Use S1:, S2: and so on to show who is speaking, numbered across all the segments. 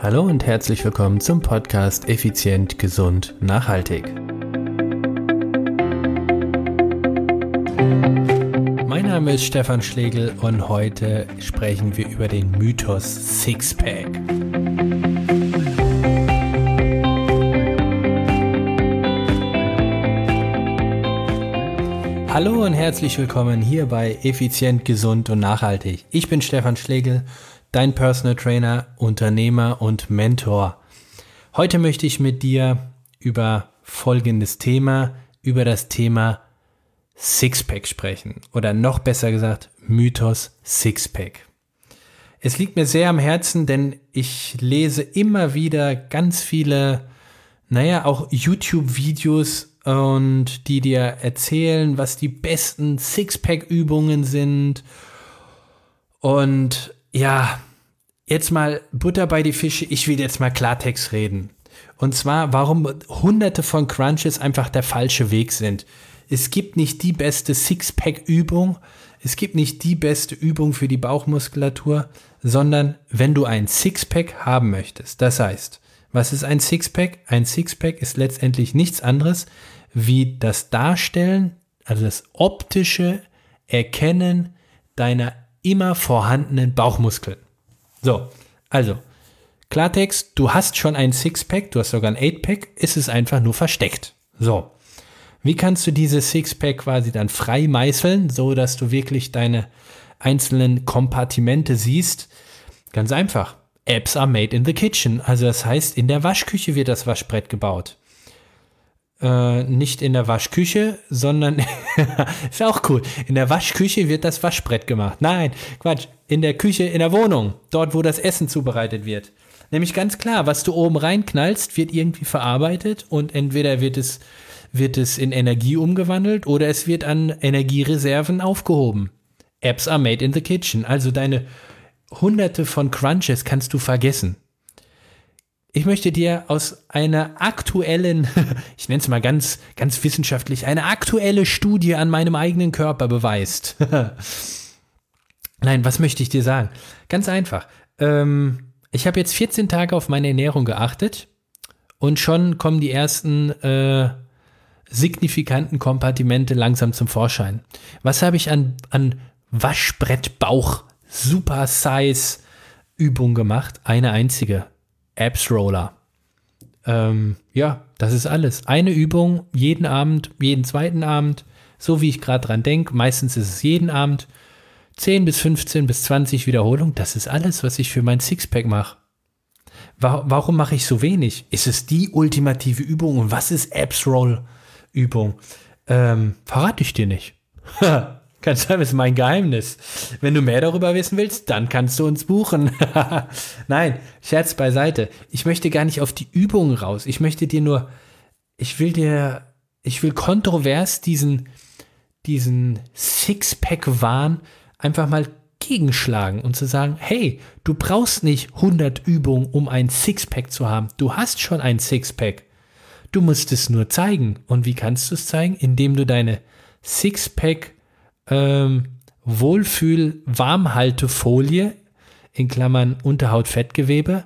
S1: Hallo und herzlich willkommen zum Podcast Effizient, Gesund, Nachhaltig. Mein Name ist Stefan Schlegel und heute sprechen wir über den Mythos Sixpack. Hallo und herzlich willkommen hier bei Effizient, Gesund und Nachhaltig. Ich bin Stefan Schlegel dein Personal Trainer, Unternehmer und Mentor. Heute möchte ich mit dir über folgendes Thema, über das Thema Sixpack sprechen oder noch besser gesagt Mythos Sixpack. Es liegt mir sehr am Herzen, denn ich lese immer wieder ganz viele, naja, auch YouTube-Videos und die dir erzählen, was die besten Sixpack-Übungen sind. Und ja, jetzt mal Butter bei die Fische, ich will jetzt mal Klartext reden. Und zwar, warum hunderte von Crunches einfach der falsche Weg sind. Es gibt nicht die beste Sixpack-Übung, es gibt nicht die beste Übung für die Bauchmuskulatur, sondern wenn du ein Sixpack haben möchtest. Das heißt, was ist ein Sixpack? Ein Sixpack ist letztendlich nichts anderes wie das Darstellen, also das optische Erkennen deiner immer vorhandenen Bauchmuskeln. So, also, Klartext, du hast schon ein Sixpack, du hast sogar ein Eightpack, ist es einfach nur versteckt. So. Wie kannst du dieses Sixpack quasi dann frei meißeln, so dass du wirklich deine einzelnen Kompartimente siehst? Ganz einfach. Apps are made in the kitchen. Also das heißt, in der Waschküche wird das Waschbrett gebaut äh, nicht in der Waschküche, sondern ist auch cool. In der Waschküche wird das Waschbrett gemacht. Nein, Quatsch. In der Küche, in der Wohnung, dort, wo das Essen zubereitet wird. Nämlich ganz klar, was du oben reinknallst, wird irgendwie verarbeitet und entweder wird es, wird es in Energie umgewandelt oder es wird an Energiereserven aufgehoben. Apps are made in the kitchen. Also deine hunderte von Crunches kannst du vergessen. Ich möchte dir aus einer aktuellen, ich nenne es mal ganz, ganz wissenschaftlich, eine aktuelle Studie an meinem eigenen Körper beweist. Nein, was möchte ich dir sagen? Ganz einfach. Ähm, ich habe jetzt 14 Tage auf meine Ernährung geachtet und schon kommen die ersten äh, signifikanten Kompartimente langsam zum Vorschein. Was habe ich an, an Waschbrettbauch Super Size Übung gemacht? Eine einzige. Abs Roller. Ähm, ja, das ist alles. Eine Übung, jeden Abend, jeden zweiten Abend, so wie ich gerade dran denke. Meistens ist es jeden Abend. 10 bis 15 bis 20 Wiederholungen, das ist alles, was ich für mein Sixpack mache. Warum mache ich so wenig? Ist es die ultimative Übung? Und was ist Abs Roll Übung? Ähm, verrate ich dir nicht. Das ist mein Geheimnis. Wenn du mehr darüber wissen willst, dann kannst du uns buchen. Nein, Scherz beiseite. Ich möchte gar nicht auf die Übungen raus. Ich möchte dir nur, ich will dir, ich will kontrovers diesen, diesen Sixpack-Wahn einfach mal gegenschlagen und zu sagen, hey, du brauchst nicht 100 Übungen, um ein Sixpack zu haben. Du hast schon ein Sixpack. Du musst es nur zeigen. Und wie kannst du es zeigen? Indem du deine Sixpack ähm, Wohlfühl-Warmhaltefolie in Klammern Unterhautfettgewebe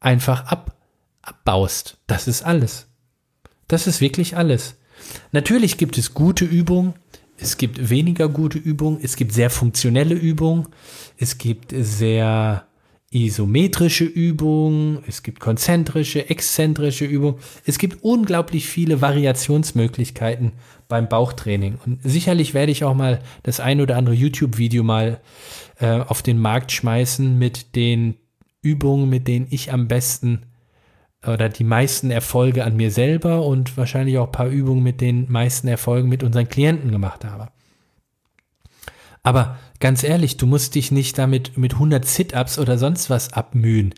S1: einfach ab, abbaust. Das ist alles. Das ist wirklich alles. Natürlich gibt es gute Übungen, es gibt weniger gute Übungen, es gibt sehr funktionelle Übungen, es gibt sehr isometrische Übungen, es gibt konzentrische, exzentrische Übungen. Es gibt unglaublich viele Variationsmöglichkeiten beim Bauchtraining. Und sicherlich werde ich auch mal das ein oder andere YouTube-Video mal äh, auf den Markt schmeißen mit den Übungen, mit denen ich am besten oder die meisten Erfolge an mir selber und wahrscheinlich auch ein paar Übungen mit den meisten Erfolgen mit unseren Klienten gemacht habe. Aber ganz ehrlich, du musst dich nicht damit mit 100 Sit-ups oder sonst was abmühen.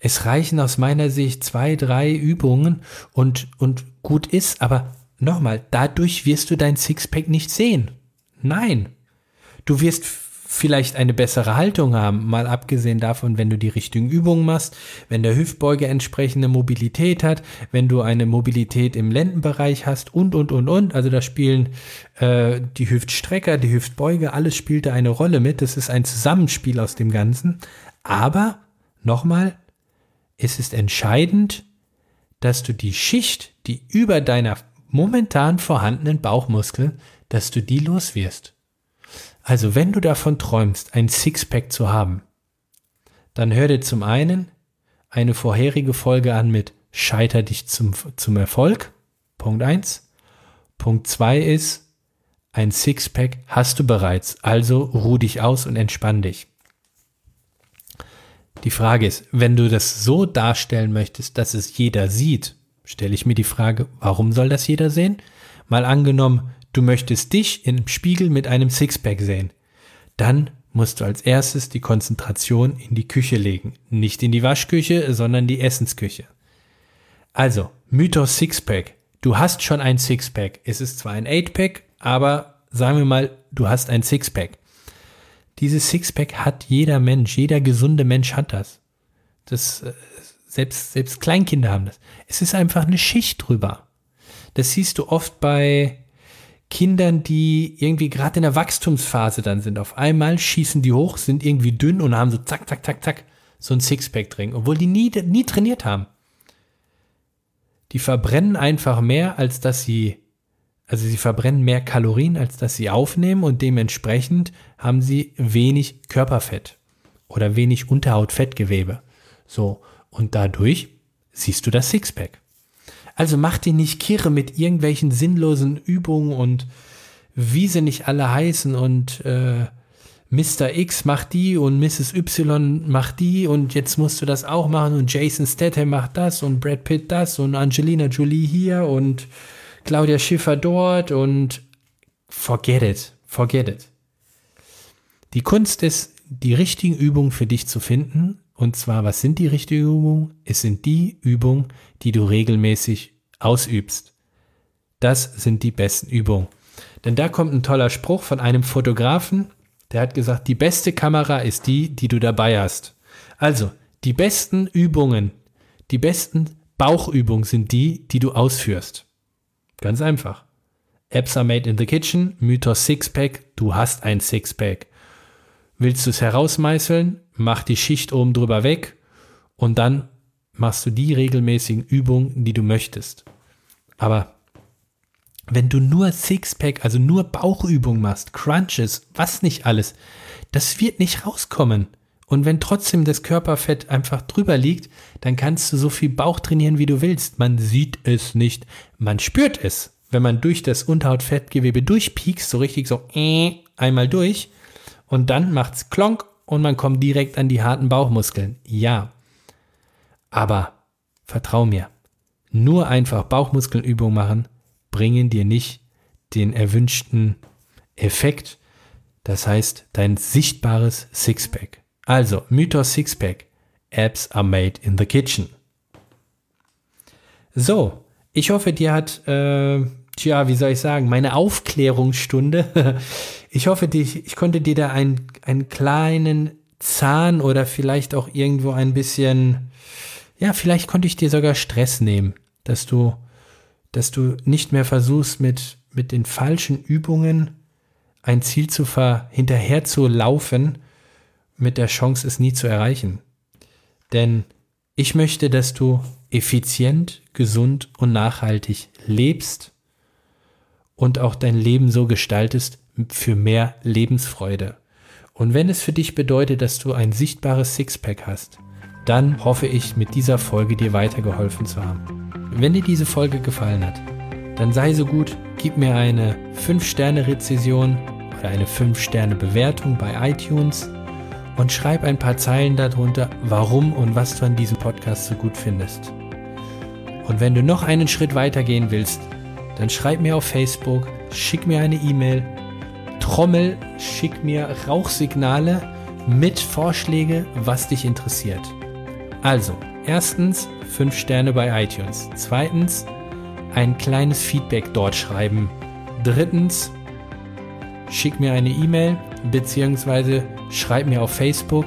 S1: Es reichen aus meiner Sicht zwei, drei Übungen und, und gut ist, aber nochmal, dadurch wirst du dein Sixpack nicht sehen. Nein. Du wirst vielleicht eine bessere Haltung haben, mal abgesehen davon, wenn du die richtigen Übungen machst, wenn der Hüftbeuge entsprechende Mobilität hat, wenn du eine Mobilität im Lendenbereich hast und, und, und, und. Also da spielen äh, die Hüftstrecker, die Hüftbeuge, alles spielt da eine Rolle mit. Das ist ein Zusammenspiel aus dem Ganzen. Aber, nochmal, es ist entscheidend, dass du die Schicht, die über deiner momentan vorhandenen Bauchmuskeln, dass du die los wirst. Also wenn du davon träumst, ein Sixpack zu haben, dann hör dir zum einen eine vorherige Folge an mit Scheiter dich zum, zum Erfolg. Punkt eins. Punkt zwei ist, ein Sixpack hast du bereits, also ruh dich aus und entspann dich. Die Frage ist, wenn du das so darstellen möchtest, dass es jeder sieht, stelle ich mir die Frage, warum soll das jeder sehen? Mal angenommen, du möchtest dich im Spiegel mit einem Sixpack sehen. Dann musst du als erstes die Konzentration in die Küche legen. Nicht in die Waschküche, sondern die Essensküche. Also, Mythos Sixpack. Du hast schon ein Sixpack. Es ist zwar ein Eightpack, aber sagen wir mal, du hast ein Sixpack. Dieses Sixpack hat jeder Mensch, jeder gesunde Mensch hat das. Das äh, selbst selbst Kleinkinder haben das. Es ist einfach eine Schicht drüber. Das siehst du oft bei Kindern, die irgendwie gerade in der Wachstumsphase dann sind. Auf einmal schießen die hoch, sind irgendwie dünn und haben so zack, zack, zack, zack, so ein Sixpack drin, obwohl die nie, nie trainiert haben. Die verbrennen einfach mehr, als dass sie, also sie verbrennen mehr Kalorien, als dass sie aufnehmen und dementsprechend haben sie wenig Körperfett oder wenig Unterhautfettgewebe. So. Und dadurch siehst du das Sixpack. Also mach dich nicht kirre mit irgendwelchen sinnlosen Übungen und wie sie nicht alle heißen und äh, Mr. X macht die und Mrs. Y macht die und jetzt musst du das auch machen und Jason Statham macht das und Brad Pitt das und Angelina Jolie hier und Claudia Schiffer dort und forget it, forget it. Die Kunst ist, die richtigen Übungen für dich zu finden und zwar, was sind die richtigen Übungen? Es sind die Übungen, die du regelmäßig ausübst. Das sind die besten Übungen. Denn da kommt ein toller Spruch von einem Fotografen, der hat gesagt, die beste Kamera ist die, die du dabei hast. Also, die besten Übungen, die besten Bauchübungen sind die, die du ausführst. Ganz einfach. Apps are made in the kitchen, Mythos Sixpack, du hast ein Sixpack. Willst du es herausmeißeln? Mach die Schicht oben drüber weg und dann machst du die regelmäßigen Übungen, die du möchtest. Aber wenn du nur Sixpack, also nur Bauchübungen machst, Crunches, was nicht alles, das wird nicht rauskommen. Und wenn trotzdem das Körperfett einfach drüber liegt, dann kannst du so viel Bauch trainieren, wie du willst. Man sieht es nicht, man spürt es. Wenn man durch das Unterhautfettgewebe durchpiekst, so richtig so äh, einmal durch, und dann macht's klonk und man kommt direkt an die harten Bauchmuskeln. Ja. Aber vertrau mir, nur einfach Bauchmuskelübungen machen bringen dir nicht den erwünschten Effekt. Das heißt, dein sichtbares Sixpack. Also, Mythos Sixpack. Apps are made in the kitchen. So, ich hoffe, dir hat, äh, tja, wie soll ich sagen, meine Aufklärungsstunde Ich hoffe, ich, ich konnte dir da einen, einen kleinen Zahn oder vielleicht auch irgendwo ein bisschen, ja, vielleicht konnte ich dir sogar Stress nehmen, dass du, dass du nicht mehr versuchst, mit, mit den falschen Übungen ein Ziel zu ver, hinterher zu laufen, mit der Chance, es nie zu erreichen. Denn ich möchte, dass du effizient, gesund und nachhaltig lebst und auch dein Leben so gestaltest, für mehr Lebensfreude. Und wenn es für dich bedeutet, dass du ein sichtbares Sixpack hast, dann hoffe ich, mit dieser Folge dir weitergeholfen zu haben. Wenn dir diese Folge gefallen hat, dann sei so gut, gib mir eine 5-Sterne-Rezession oder eine 5-Sterne-Bewertung bei iTunes und schreib ein paar Zeilen darunter, warum und was du an diesem Podcast so gut findest. Und wenn du noch einen Schritt weiter gehen willst, dann schreib mir auf Facebook, schick mir eine E-Mail Trommel, schick mir Rauchsignale mit Vorschläge, was dich interessiert. Also, erstens 5 Sterne bei iTunes. Zweitens, ein kleines Feedback dort schreiben. Drittens, schick mir eine E-Mail beziehungsweise schreib mir auf Facebook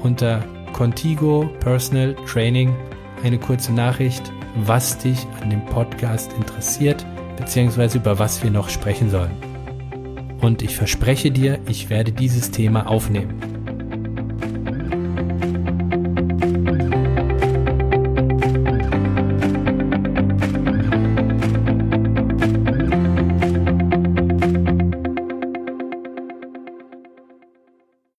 S1: unter Contigo Personal Training eine kurze Nachricht, was dich an dem Podcast interessiert beziehungsweise über was wir noch sprechen sollen und ich verspreche dir, ich werde dieses Thema aufnehmen.